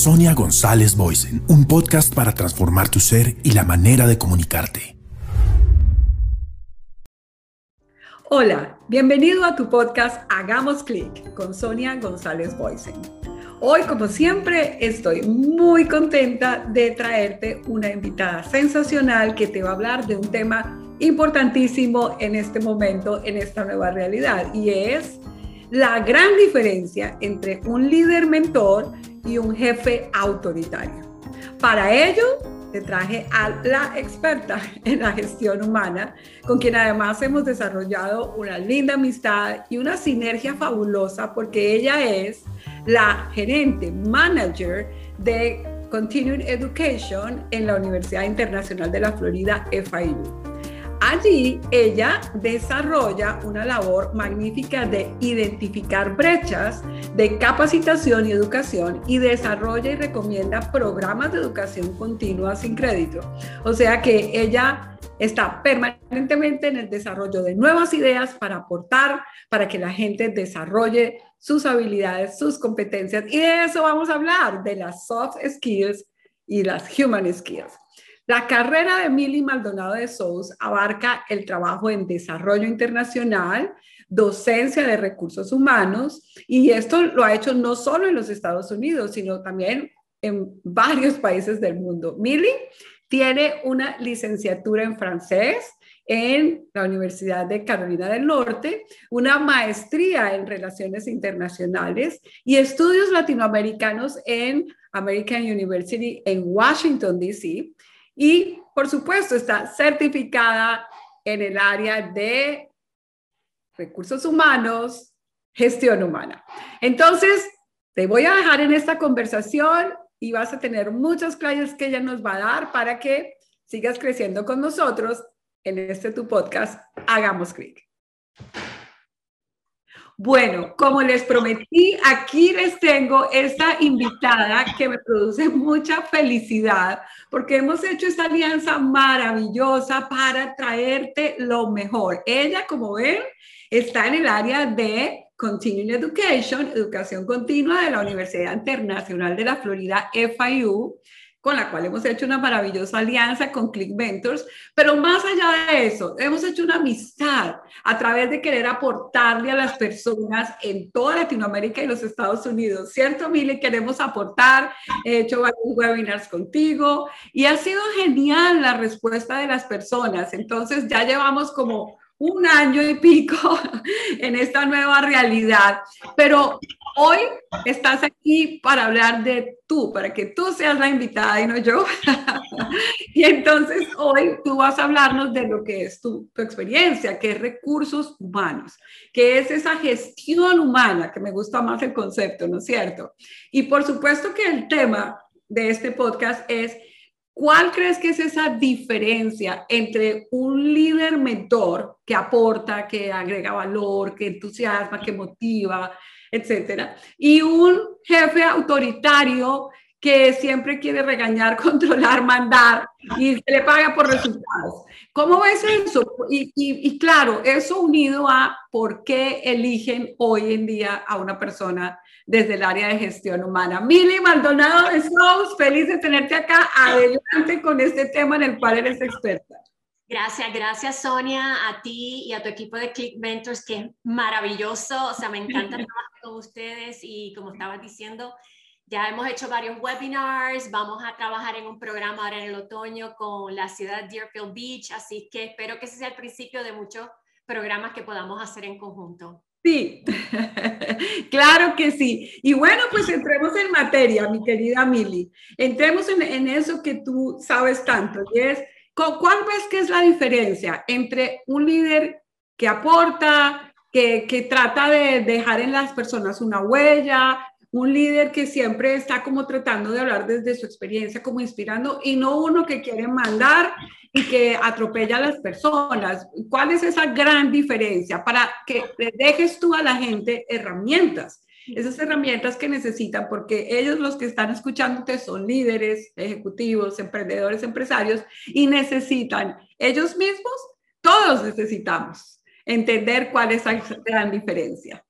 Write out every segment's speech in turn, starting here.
Sonia González Boysen, un podcast para transformar tu ser y la manera de comunicarte. Hola, bienvenido a tu podcast Hagamos clic con Sonia González Boysen. Hoy, como siempre, estoy muy contenta de traerte una invitada sensacional que te va a hablar de un tema importantísimo en este momento, en esta nueva realidad, y es la gran diferencia entre un líder mentor y un jefe autoritario. Para ello, te traje a la experta en la gestión humana, con quien además hemos desarrollado una linda amistad y una sinergia fabulosa porque ella es la gerente manager de Continuing Education en la Universidad Internacional de la Florida, FIU. Allí ella desarrolla una labor magnífica de identificar brechas de capacitación y educación y desarrolla y recomienda programas de educación continua sin crédito. O sea que ella está permanentemente en el desarrollo de nuevas ideas para aportar, para que la gente desarrolle sus habilidades, sus competencias. Y de eso vamos a hablar, de las soft skills y las human skills. La carrera de Mili Maldonado de Sous abarca el trabajo en desarrollo internacional, docencia de recursos humanos, y esto lo ha hecho no solo en los Estados Unidos, sino también en varios países del mundo. Mili tiene una licenciatura en francés en la Universidad de Carolina del Norte, una maestría en relaciones internacionales y estudios latinoamericanos en American University en Washington, D.C. Y, por supuesto, está certificada en el área de recursos humanos, gestión humana. Entonces, te voy a dejar en esta conversación y vas a tener muchas clases que ella nos va a dar para que sigas creciendo con nosotros en este tu podcast, Hagamos Clic. Bueno, como les prometí, aquí les tengo esta invitada que me produce mucha felicidad porque hemos hecho esta alianza maravillosa para traerte lo mejor. Ella, como ven, está en el área de Continuing Education, educación continua de la Universidad Internacional de la Florida, FIU con la cual hemos hecho una maravillosa alianza con Click Ventures, pero más allá de eso, hemos hecho una amistad a través de querer aportarle a las personas en toda Latinoamérica y los Estados Unidos, ¿cierto, Mili? Queremos aportar, he hecho varios webinars contigo y ha sido genial la respuesta de las personas, entonces ya llevamos como un año y pico en esta nueva realidad, pero hoy estás aquí para hablar de tú, para que tú seas la invitada y no yo. y entonces hoy tú vas a hablarnos de lo que es tu, experiencia, que es recursos humanos, que es esa gestión humana, que me gusta más el concepto, ¿no es cierto? Y por supuesto que el tema de este podcast es ¿Cuál crees que es esa diferencia entre un líder mentor que aporta, que agrega valor, que entusiasma, que motiva, etcétera, y un jefe autoritario que siempre quiere regañar, controlar, mandar y se le paga por resultados. ¿Cómo ves eso? Y, y, claro, eso unido a por qué eligen hoy en día a una persona desde el área de gestión humana. Mili Maldonado de Sous, feliz de tenerte acá. Adelante con este tema en el cual eres experta. Gracias, gracias Sonia, a ti y a tu equipo de Click Mentors, que es maravilloso. O sea, me encanta trabajar con ustedes y como estabas diciendo, ya hemos hecho varios webinars, vamos a trabajar en un programa ahora en el otoño con la ciudad de Deerfield Beach, así que espero que ese sea el principio de muchos programas que podamos hacer en conjunto. Sí, claro que sí. Y bueno, pues entremos en materia, mi querida Mili. Entremos en, eso que tú sabes tanto, y es, ¿cuál ves que es la diferencia entre un líder que aporta, que, que trata de dejar en las personas una huella, un líder que siempre está como tratando de hablar desde su experiencia, como inspirando, y no uno que quiere mandar y que atropella a las personas. ¿Cuál es esa gran diferencia para que dejes tú a la gente herramientas? Esas herramientas que necesitan, porque ellos los que están escuchándote son líderes, ejecutivos, emprendedores, empresarios, y necesitan ellos mismos, todos necesitamos entender cuál es la gran diferencia.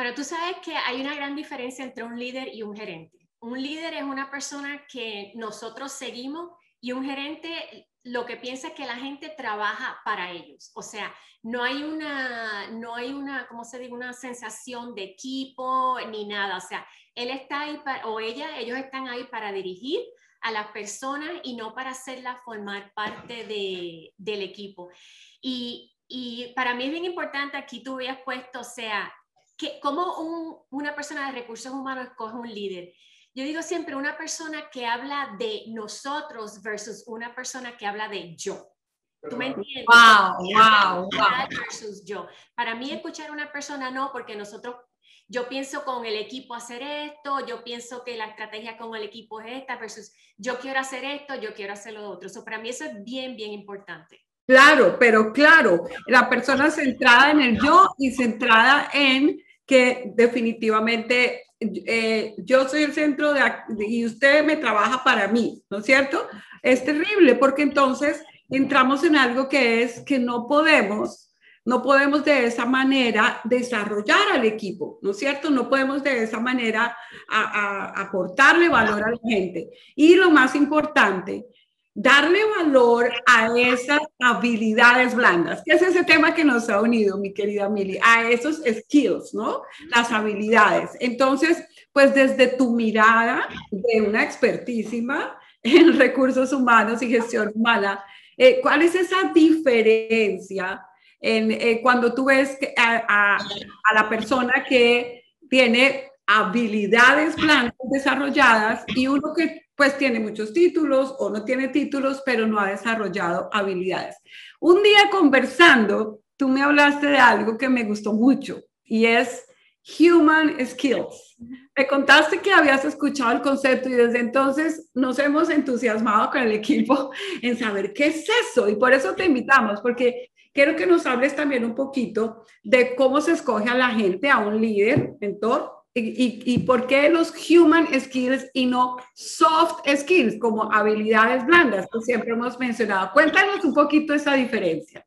Bueno, tú sabes que hay una gran diferencia entre un líder y un gerente. Un líder es una persona que nosotros seguimos y un gerente lo que piensa es que la gente trabaja para ellos. O sea, no hay una, no hay una, ¿cómo se dice? Una sensación de equipo ni nada. O sea, él está ahí para, o ella, ellos están ahí para dirigir a las personas y no para hacerlas formar parte de, del equipo. Y, y, para mí es bien importante, aquí tú habías puesto, o sea, que, ¿cómo un, una persona de recursos humanos escoge un líder? Yo digo siempre una persona que habla de nosotros versus una persona que habla de yo. ¿Tú me entiendes? Wow, wow, wow. Versus yo. Para mí escuchar a una persona no, porque nosotros, yo pienso con el equipo hacer esto, yo pienso que la estrategia con el equipo es esta versus yo quiero hacer esto, yo quiero hacer lo otro. So, para mí eso es bien, bien importante. Claro, pero claro, la persona centrada en el yo y centrada en que definitivamente eh, yo soy el centro de, y usted me trabaja para mí, ¿no es cierto? Es terrible porque entonces entramos en algo que es que no podemos, no podemos de esa manera desarrollar al equipo, ¿no es cierto? No podemos de esa manera aportarle valor a la gente. Y lo más importante, darle valor a esas habilidades blandas, que es ese tema que nos ha unido, mi querida Mili, a esos skills, ¿no? Las habilidades. Entonces, pues desde tu mirada de una expertísima en recursos humanos y gestión humana, eh, ¿cuál es esa diferencia en, eh, cuando tú ves a, a la persona que tiene habilidades blandas desarrolladas y uno que pues tiene muchos títulos o no tiene títulos, pero no ha desarrollado habilidades. Un día conversando, tú me hablaste de algo que me gustó mucho y es Human Skills. Me contaste que habías escuchado el concepto y desde entonces nos hemos entusiasmado con el equipo en saber qué es eso y por eso te invitamos, porque quiero que nos hables también un poquito de cómo se escoge a la gente, a un líder, mentor, y, por qué los human skills y no soft skills como habilidades blandas que siempre hemos mencionado. Cuéntanos un poquito esa diferencia.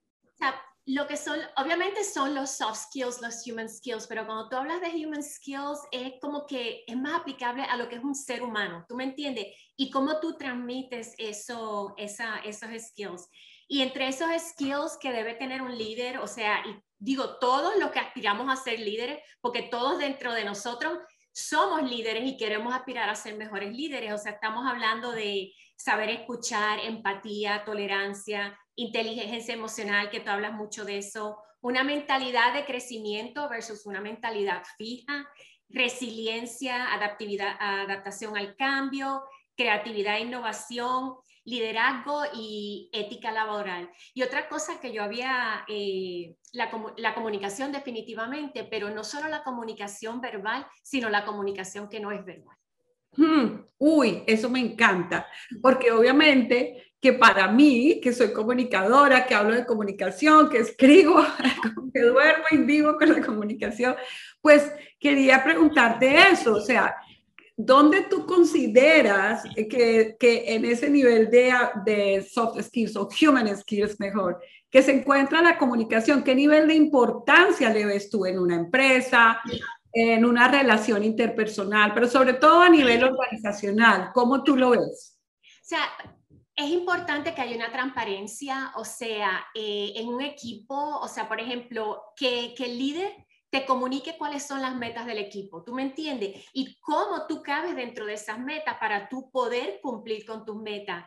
lo que son, obviamente son los soft skills, los human skills, pero cuando tú hablas de human skills es como que es más aplicable a lo que es un ser humano, ¿tú me entiendes? Y cómo tú transmites eso, esa, esos skills. Y entre esos skills que debe tener un líder, o sea, y digo todos los que aspiramos a ser líderes, porque todos dentro de nosotros somos líderes y queremos aspirar a ser mejores líderes. O sea, estamos hablando de saber escuchar, empatía, tolerancia, inteligencia emocional, que tú hablas mucho de eso, una mentalidad de crecimiento versus una mentalidad fija, resiliencia, adaptividad, adaptación al cambio, creatividad e innovación, liderazgo y ética laboral. Y otra cosa que yo había, eh, la, la, comunicación definitivamente, pero no solo la comunicación verbal, sino la comunicación que no es verbal. Hmm, uy, eso me encanta, porque obviamente que para mí, que soy comunicadora, que hablo de comunicación, que escribo, que duermo y vivo con la comunicación, pues quería preguntarte eso, o sea, ¿dónde tú consideras que, que en ese nivel de, de, soft skills o human skills mejor, que se encuentra la comunicación? ¿Qué nivel de importancia le ves tú en una empresa, en una relación interpersonal, pero sobre todo a nivel organizacional? ¿Cómo tú lo ves? O sea, es importante que haya una transparencia, o sea, eh, en un equipo, o sea, por ejemplo, que, que el líder te comunique cuáles son las metas del equipo, ¿tú me entiendes? Y cómo tú cabes dentro de esas metas para tú poder cumplir con tus metas.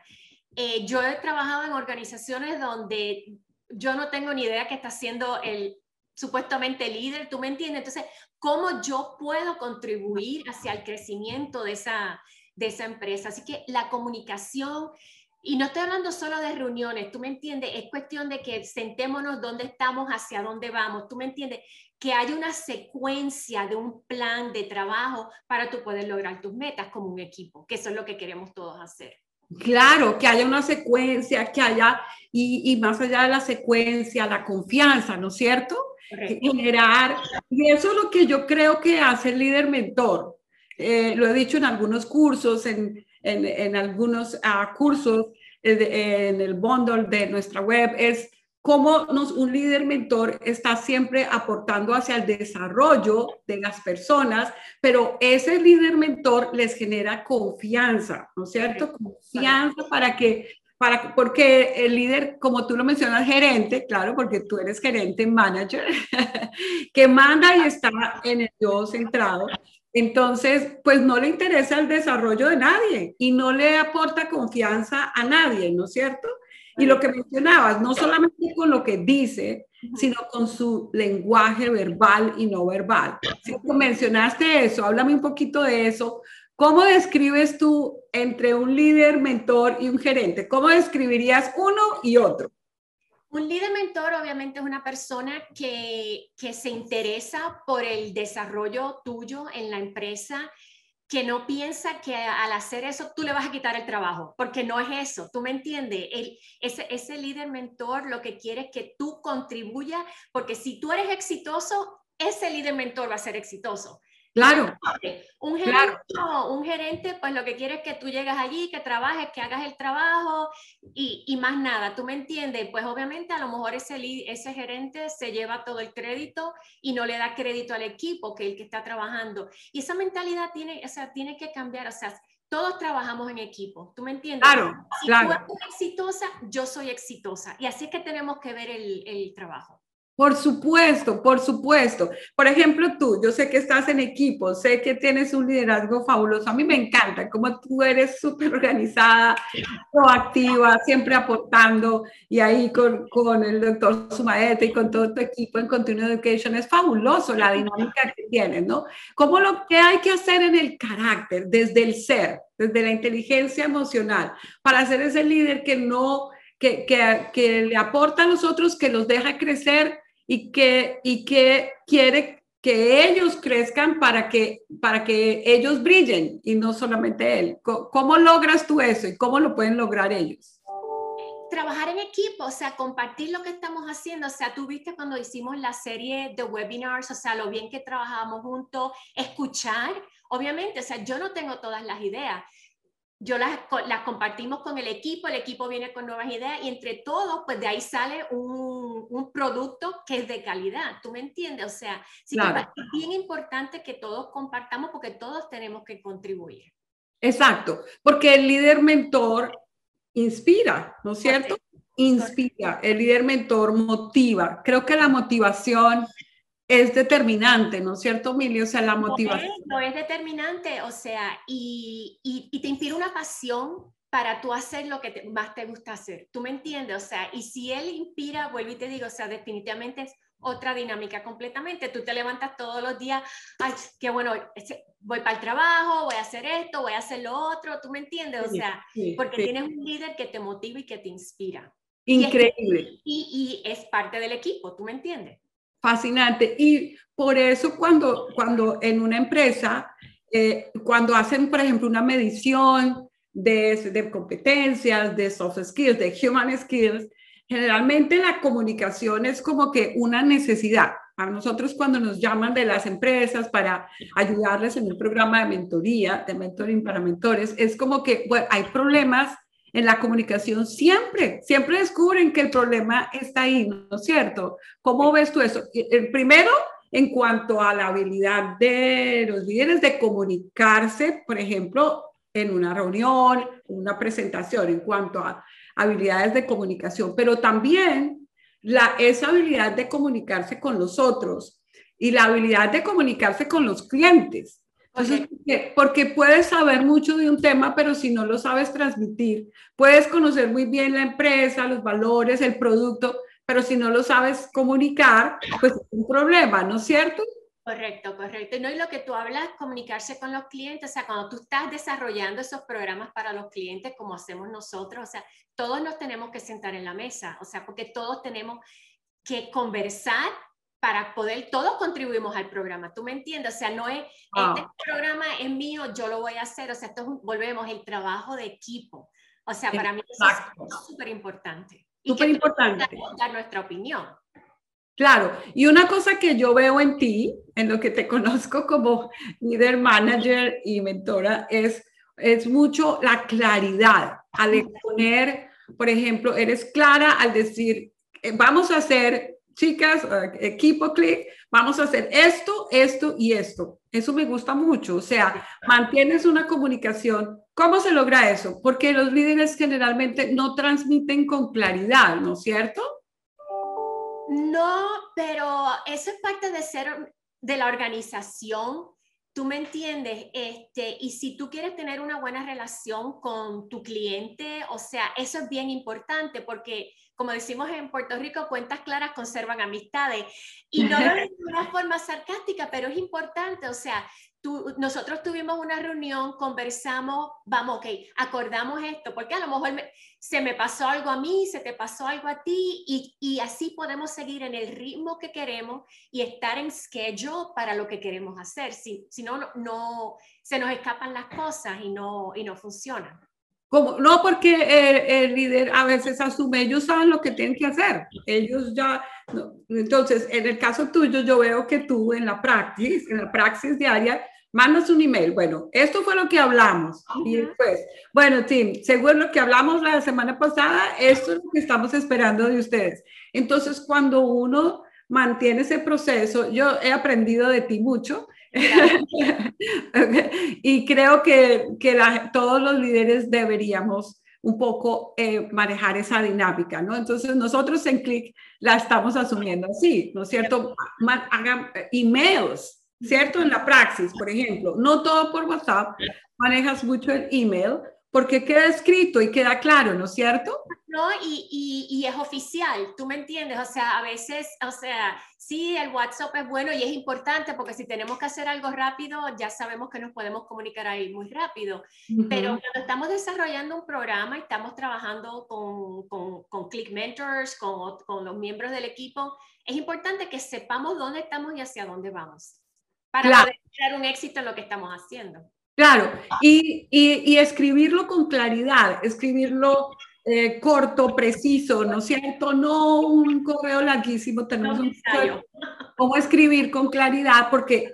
Eh, yo he trabajado en organizaciones donde yo no tengo ni idea qué está haciendo el supuestamente líder, ¿tú me entiendes? Entonces, ¿cómo yo puedo contribuir hacia el crecimiento de esa, de esa empresa? Así que la comunicación, y no estoy hablando solo de reuniones, tú me entiendes, es cuestión de que sentémonos dónde estamos, hacia dónde vamos, tú me entiendes, que haya una secuencia de un plan de trabajo para tú poder lograr tus metas como un equipo, que eso es lo que queremos todos hacer. Claro, que haya una secuencia, que haya, y, más allá de la secuencia, la confianza, ¿no es cierto? Generar, y eso es lo que yo creo que hace el líder mentor. Eh, lo he dicho en algunos cursos, en, en, algunos ah, cursos, eh, en el bundle de nuestra web, es cómo nos, un líder mentor está siempre aportando hacia el desarrollo de las personas, pero ese líder mentor les genera confianza, ¿no es cierto? Confianza para que, para, porque el líder, como tú lo mencionas, gerente, claro, porque tú eres gerente, manager, que manda y está en el yo centrado. Entonces, pues no le interesa el desarrollo de nadie y no le aporta confianza a nadie, ¿no es cierto? Y lo que mencionabas, no solamente con lo que dice, sino con su lenguaje verbal y no verbal. Si tú mencionaste eso, háblame un poquito de eso. ¿Cómo describes tú entre un líder, mentor y un gerente? ¿Cómo describirías uno y otro? Un líder mentor obviamente es una persona que, que se interesa por el desarrollo tuyo en la empresa, que no piensa que al hacer eso tú le vas a quitar el trabajo, porque no es eso, tú me entiendes, el, ese, ese líder mentor lo que quiere es que tú contribuyas, porque si tú eres exitoso, ese líder mentor va a ser exitoso. Claro. Un gerente, un gerente, pues lo que quiere es que tú llegas allí, que trabajes, que hagas el trabajo y, y, más nada. ¿Tú me entiendes? Pues obviamente a lo mejor ese, ese gerente se lleva todo el crédito y no le da crédito al equipo, que el que está trabajando. Y esa mentalidad tiene, o sea, tiene que cambiar. O sea, todos trabajamos en equipo. ¿Tú me entiendes? Claro, si claro. tú eres exitosa, yo soy exitosa. Y así es que tenemos que ver el, el trabajo. Por supuesto, por supuesto. Por ejemplo, tú, yo sé que estás en equipo, sé que tienes un liderazgo fabuloso. A mí me encanta cómo tú eres súper organizada, proactiva, siempre aportando y ahí con, con el doctor Sumaete y con todo tu equipo en Continuing Education. Es fabuloso la dinámica que tienes, ¿no? ¿Cómo lo que hay que hacer en el carácter, desde el ser, desde la inteligencia emocional, para ser ese líder que no... Que, que, que le aporta a los otros, que los deja crecer, y que, y que quiere que ellos crezcan para que, para que ellos brillen y no solamente él. ¿Cómo, logras tú eso y cómo lo pueden lograr ellos? Trabajar en equipo, o sea, compartir lo que estamos haciendo. O sea, tú viste cuando hicimos la serie de webinars, o sea, lo bien que trabajamos juntos, escuchar. Obviamente, o sea, yo no tengo todas las ideas, yo las, las, compartimos con el equipo, el equipo viene con nuevas ideas y entre todos, pues de ahí sale un, un producto que es de calidad, ¿tú me entiendes? O sea, sí claro. es bien importante que todos compartamos porque todos tenemos que contribuir. Exacto, porque el líder mentor inspira, ¿no es cierto? Inspira, el líder mentor motiva. Creo que la motivación es determinante, ¿no es cierto, Milio? O sea, la motivación. No es, no es determinante, o sea, y, y, y, te inspira una pasión para tú hacer lo que te, más te gusta hacer. ¿Tú me entiendes? O sea, y si él inspira, vuelvo y te digo, o sea, definitivamente es otra dinámica completamente. Tú te levantas todos los días, ay, qué bueno, voy para el trabajo, voy a hacer esto, voy a hacer lo otro, ¿tú me entiendes? O sea, sí, porque sí. tienes un líder que te motiva y que te inspira. Increíble. Y, y, y es parte del equipo, ¿tú me entiendes? Fascinante. Y por eso cuando, cuando en una empresa, eh, cuando hacen, por ejemplo, una medición de, de, competencias, de soft skills, de human skills, generalmente la comunicación es como que una necesidad. A nosotros cuando nos llaman de las empresas para ayudarles en un programa de mentoría, de mentoring para mentores, es como que bueno, hay problemas en la comunicación siempre, siempre descubren que el problema está ahí, ¿no es cierto? ¿Cómo ves tú eso? El primero, en cuanto a la habilidad de los líderes de comunicarse, por ejemplo, en una reunión, en una presentación, en cuanto a habilidades de comunicación, pero también la, esa habilidad de comunicarse con los otros y la habilidad de comunicarse con los clientes. Entonces, okay. porque puedes saber mucho de un tema, pero si no lo sabes transmitir, puedes conocer muy bien la empresa, los valores, el producto, pero si no lo sabes comunicar, pues es un problema, ¿no es cierto? Correcto, correcto. No, y lo que tú hablas, comunicarse con los clientes, o sea, cuando tú estás desarrollando esos programas para los clientes, como hacemos nosotros, o sea, todos nos tenemos que sentar en la mesa, o sea, porque todos tenemos que conversar para poder, todos contribuimos al programa, ¿tú me entiendes? O sea, no es, ah. este programa es mío, yo lo voy a hacer, o sea, esto es, volvemos, el trabajo de equipo. O sea, para mí eso es súper importante. Súper importante. Dar nuestra opinión. Claro, y una cosa que yo veo en ti, en lo que te conozco como líder manager y mentora, es, es mucho la claridad al exponer, por ejemplo, eres clara al decir eh, vamos a hacer, chicas, eh, equipo click, vamos a hacer esto, esto y esto. Eso me gusta mucho. O sea, mantienes una comunicación. ¿Cómo se logra eso? Porque los líderes generalmente no transmiten con claridad, ¿no es cierto? No, pero eso es parte de ser de la organización. Tú me entiendes, este, y si tú quieres tener una buena relación con tu cliente, o sea, eso es bien importante porque como decimos en Puerto Rico, cuentas claras conservan amistades. Y no de una forma sarcástica, pero es importante, o sea, tú, nosotros tuvimos una reunión, conversamos, vamos, ok, acordamos esto, porque a lo mejor se me pasó algo a mí, se te pasó algo a ti, y, y, así podemos seguir en el ritmo que queremos y estar en schedule para lo que queremos hacer. Si, si no, no, se nos escapan las cosas y no, y no funcionan. Como, no porque el, líder a veces asume, ellos saben lo que tienen que hacer, ellos ya, entonces en el caso tuyo yo veo que tú en la praxis, en la praxis diaria, mandas un email, bueno, esto fue lo que hablamos, y después, bueno, Tim, según lo que hablamos la semana pasada, esto es lo que estamos esperando de ustedes. Entonces, cuando uno mantiene ese proceso, yo he aprendido de ti mucho, y creo que, que todos los líderes deberíamos un poco eh, manejar esa dinámica, ¿no? Entonces nosotros en Click la estamos asumiendo así, ¿no es cierto? Hagan eh, emails, ¿cierto? En la praxis, por ejemplo, no todo por WhatsApp, manejas mucho el email, porque queda escrito y queda claro, ¿no es cierto? No, y, y, y, es oficial, tú me entiendes, o sea, a veces, o sea, sí, el WhatsApp es bueno y es importante porque si tenemos que hacer algo rápido, ya sabemos que nos podemos comunicar ahí muy rápido, pero cuando estamos desarrollando un programa y estamos trabajando con, con, con Click Mentors, con, con los miembros del equipo, es importante que sepamos dónde estamos y hacia dónde vamos para poder tener un éxito en lo que estamos haciendo. Claro, y, y, escribirlo con claridad, escribirlo eh, corto, preciso, ¿no es cierto? No un correo larguísimo, tenemos un correo. ¿Cómo escribir con claridad? Porque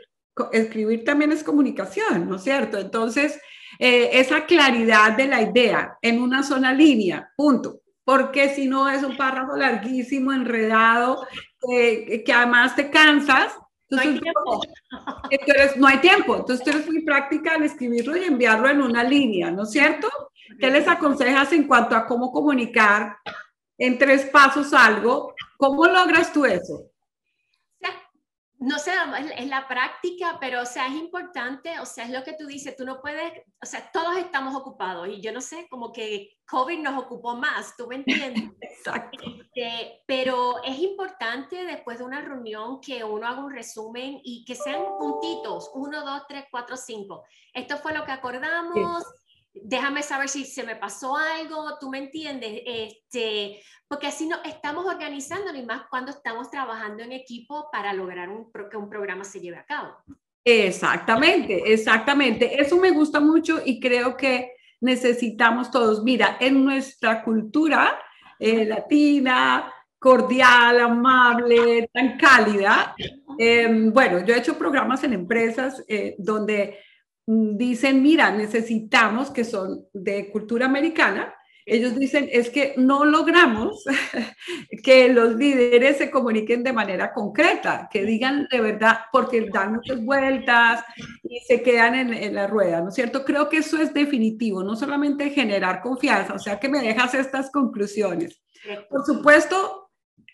escribir también es comunicación, ¿no es cierto? Entonces, eh, esa claridad de la idea en una sola línea, punto. Porque si no es un párrafo larguísimo, enredado, que además te cansas no hay tiempo. no hay tiempo. Entonces tú eres muy práctica al escribirlo y enviarlo en una línea, ¿no es cierto? ¿Qué les aconsejas en cuanto a cómo comunicar en tres pasos algo? ¿Cómo logras tú eso? No sé, es la práctica, pero o sea, es importante, o sea, es lo que tú dices, tú no puedes, o sea, todos estamos ocupados y yo no sé, como que COVID nos ocupó más, tú me entiendes. Exacto. Este, pero es importante después de una reunión que uno haga un resumen y que sean puntitos, uno, dos, tres, cuatro, cinco. Esto fue lo que acordamos déjame saber si se me pasó algo, tú me entiendes, este, porque así no estamos organizando y más cuando estamos trabajando en equipo para lograr un, que un programa se lleve a cabo. Exactamente, exactamente. Eso me gusta mucho y creo que necesitamos todos. Mira, en nuestra cultura eh, latina, cordial, amable, tan cálida, em, bueno, yo he hecho programas en empresas eh, donde dicen, mira, necesitamos, que son de cultura americana, ellos dicen, es que no logramos que los líderes se comuniquen de manera concreta, que digan de verdad, porque dan muchas vueltas y se quedan en, en, la rueda, ¿no es cierto? Creo que eso es definitivo, no solamente generar confianza, o sea, que me dejas estas conclusiones. Por supuesto,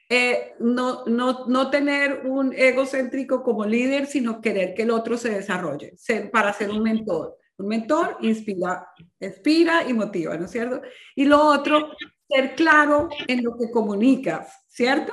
eh, no, no, no, tener un egocéntrico como líder, sino querer que el otro se desarrolle, ser, para ser un mentor. Un mentor inspira, inspira y motiva, ¿no es cierto? Y lo otro, ser claro en lo que comunicas, ¿cierto?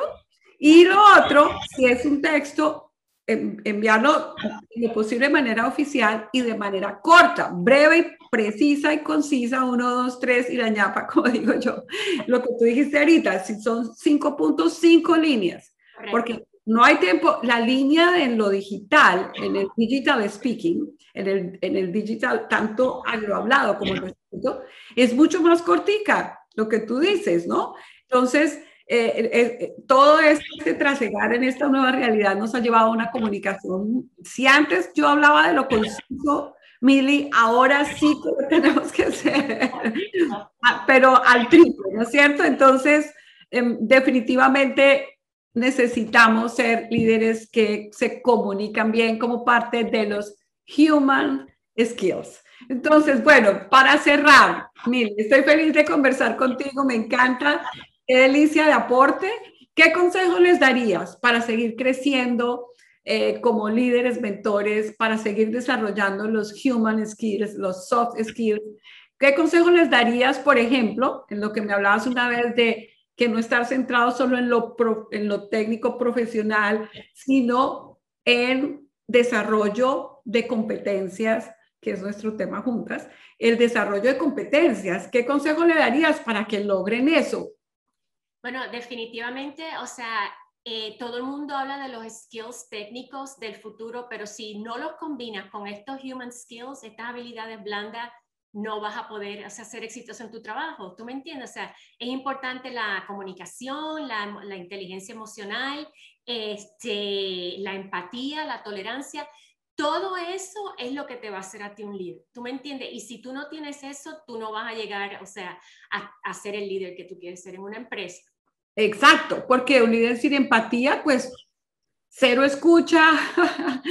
Y lo otro, si es un texto, enviarlo de posible manera oficial y de manera corta, breve, precisa y concisa, uno, dos, tres y la ñapa, como digo yo. Lo que tú dijiste ahorita, si son 5.5 líneas, porque no hay tiempo, la línea en lo digital, en el digital speaking, en el, en el digital, tanto lo hablado como lo escrito, es mucho más cortica, lo que tú dices, ¿no? Entonces, eh, eh, eh, todo este trasegar en esta nueva realidad nos ha llevado a una comunicación. Si antes yo hablaba de lo conciso, Mili, ahora sí que lo tenemos que hacer, ah, pero al triple, ¿no es cierto? Entonces, em, definitivamente necesitamos ser líderes que se comunican bien como parte de los human skills. Entonces, bueno, para cerrar, Mil, estoy feliz de conversar contigo, me encanta, qué delicia de aporte. ¿Qué consejo les darías para seguir creciendo eh, como líderes, mentores, para seguir desarrollando los human skills, los soft skills? ¿Qué consejo les darías, por ejemplo, en lo que me hablabas una vez de que no estar centrado solo en lo, técnico profesional, sino en desarrollo de competencias, que es nuestro tema juntas, el desarrollo de competencias. ¿Qué consejo le darías para que logren eso? Bueno, definitivamente, o sea, eh, todo el mundo habla de los skills técnicos del futuro, pero si no los combinas con estos human skills, estas habilidades blandas, no vas a poder ser exitoso en tu trabajo. ¿Tú me entiendes? O sea, es importante la comunicación, la, inteligencia emocional, este, la empatía, la tolerancia. Todo eso es lo que te va a hacer a ti un líder. ¿Tú me entiendes? Y si tú no tienes eso, tú no vas a llegar, o sea, a ser el líder que tú quieres ser en una empresa. Exacto, porque un líder sin empatía, pues cero escucha,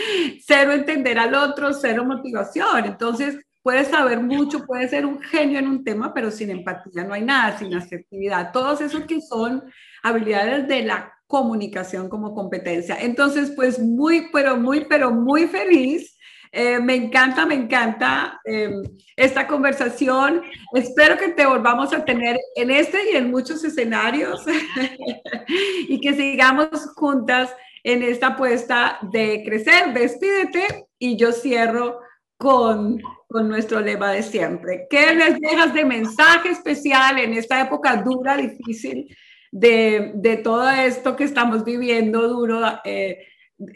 cero entender al otro, cero motivación. Entonces, puedes saber mucho, puedes ser un genio en un tema, pero sin empatía no hay nada, sin asertividad. Todos esos que son habilidades de la comunicación como competencia. Entonces, pues muy, pero muy, pero muy feliz. Eh, me encanta, me encanta em, esta conversación. Espero que te volvamos a tener en este y en muchos escenarios y que sigamos juntas en esta apuesta de crecer. Despídete y yo cierro con con nuestro lema de siempre. ¿Qué les dejas de mensaje especial en esta época dura, difícil de, de todo esto que estamos viviendo, duro, eh,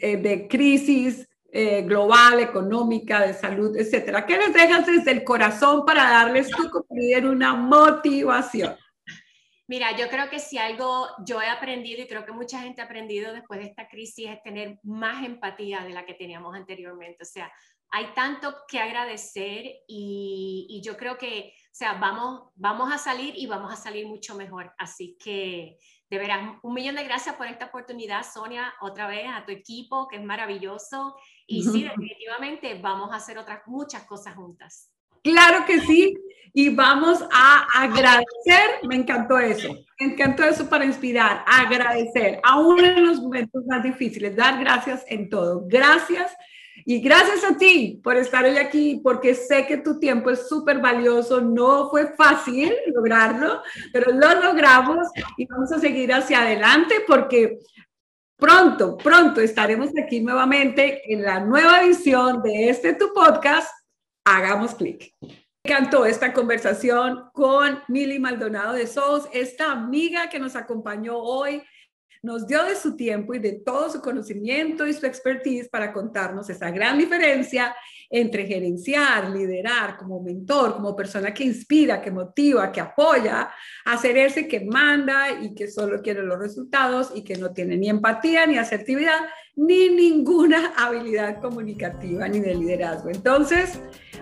eh, de crisis eh, global, económica, de salud, etcétera? ¿Qué les dejas desde el corazón para darles tú como una motivación? Mira, yo creo que si algo yo he aprendido y creo que mucha gente ha aprendido después de esta crisis es tener más empatía de la que teníamos anteriormente. O sea, hay tanto que agradecer y, yo creo que, o sea, vamos, vamos a salir y vamos a salir mucho mejor. Así que, de veras, un millón de gracias por esta oportunidad, Sonia, otra vez a tu equipo, que es maravilloso. Y sí, definitivamente vamos a hacer otras muchas cosas juntas. Claro que sí. Y vamos a agradecer, me encantó eso, me encantó eso para inspirar, agradecer, aún en los momentos más difíciles, dar gracias en todo. Gracias y gracias a ti por estar hoy aquí, porque sé que tu tiempo es súper valioso. No fue fácil lograrlo, pero lo logramos y vamos a seguir hacia adelante porque pronto, pronto estaremos aquí nuevamente en la nueva edición de este tu podcast. Hagamos clic. Me encantó esta conversación con Mili Maldonado de SOS, esta amiga que nos acompañó hoy nos dio de su tiempo y de todo su conocimiento y su expertise para contarnos esa gran diferencia entre gerenciar, liderar como mentor, como persona que inspira, que motiva, que apoya, hacer ese que manda y que solo quiere los resultados y que no tiene ni empatía, ni asertividad, ni ninguna habilidad comunicativa ni de liderazgo. Entonces,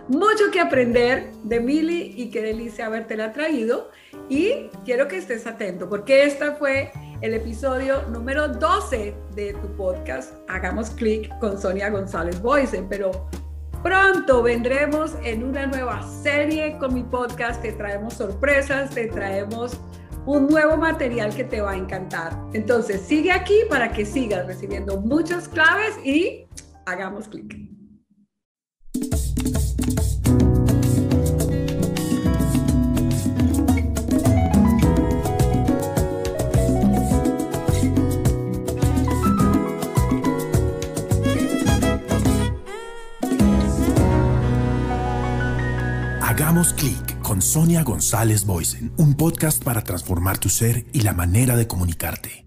mucho que aprender de Mili y qué delicia habértela traído. Y quiero que estés atento porque esta fue el episodio número 12 de tu podcast Hagamos Clic con Sonia González Boyce. Pero pronto vendremos en una nueva serie con mi podcast. Te traemos sorpresas, te traemos un nuevo material que te va a encantar. Entonces sigue aquí para que sigas recibiendo muchas claves y hagamos clic. Hagamos clic con Sonia González Boysen, un podcast para transformar tu ser y la manera de comunicarte.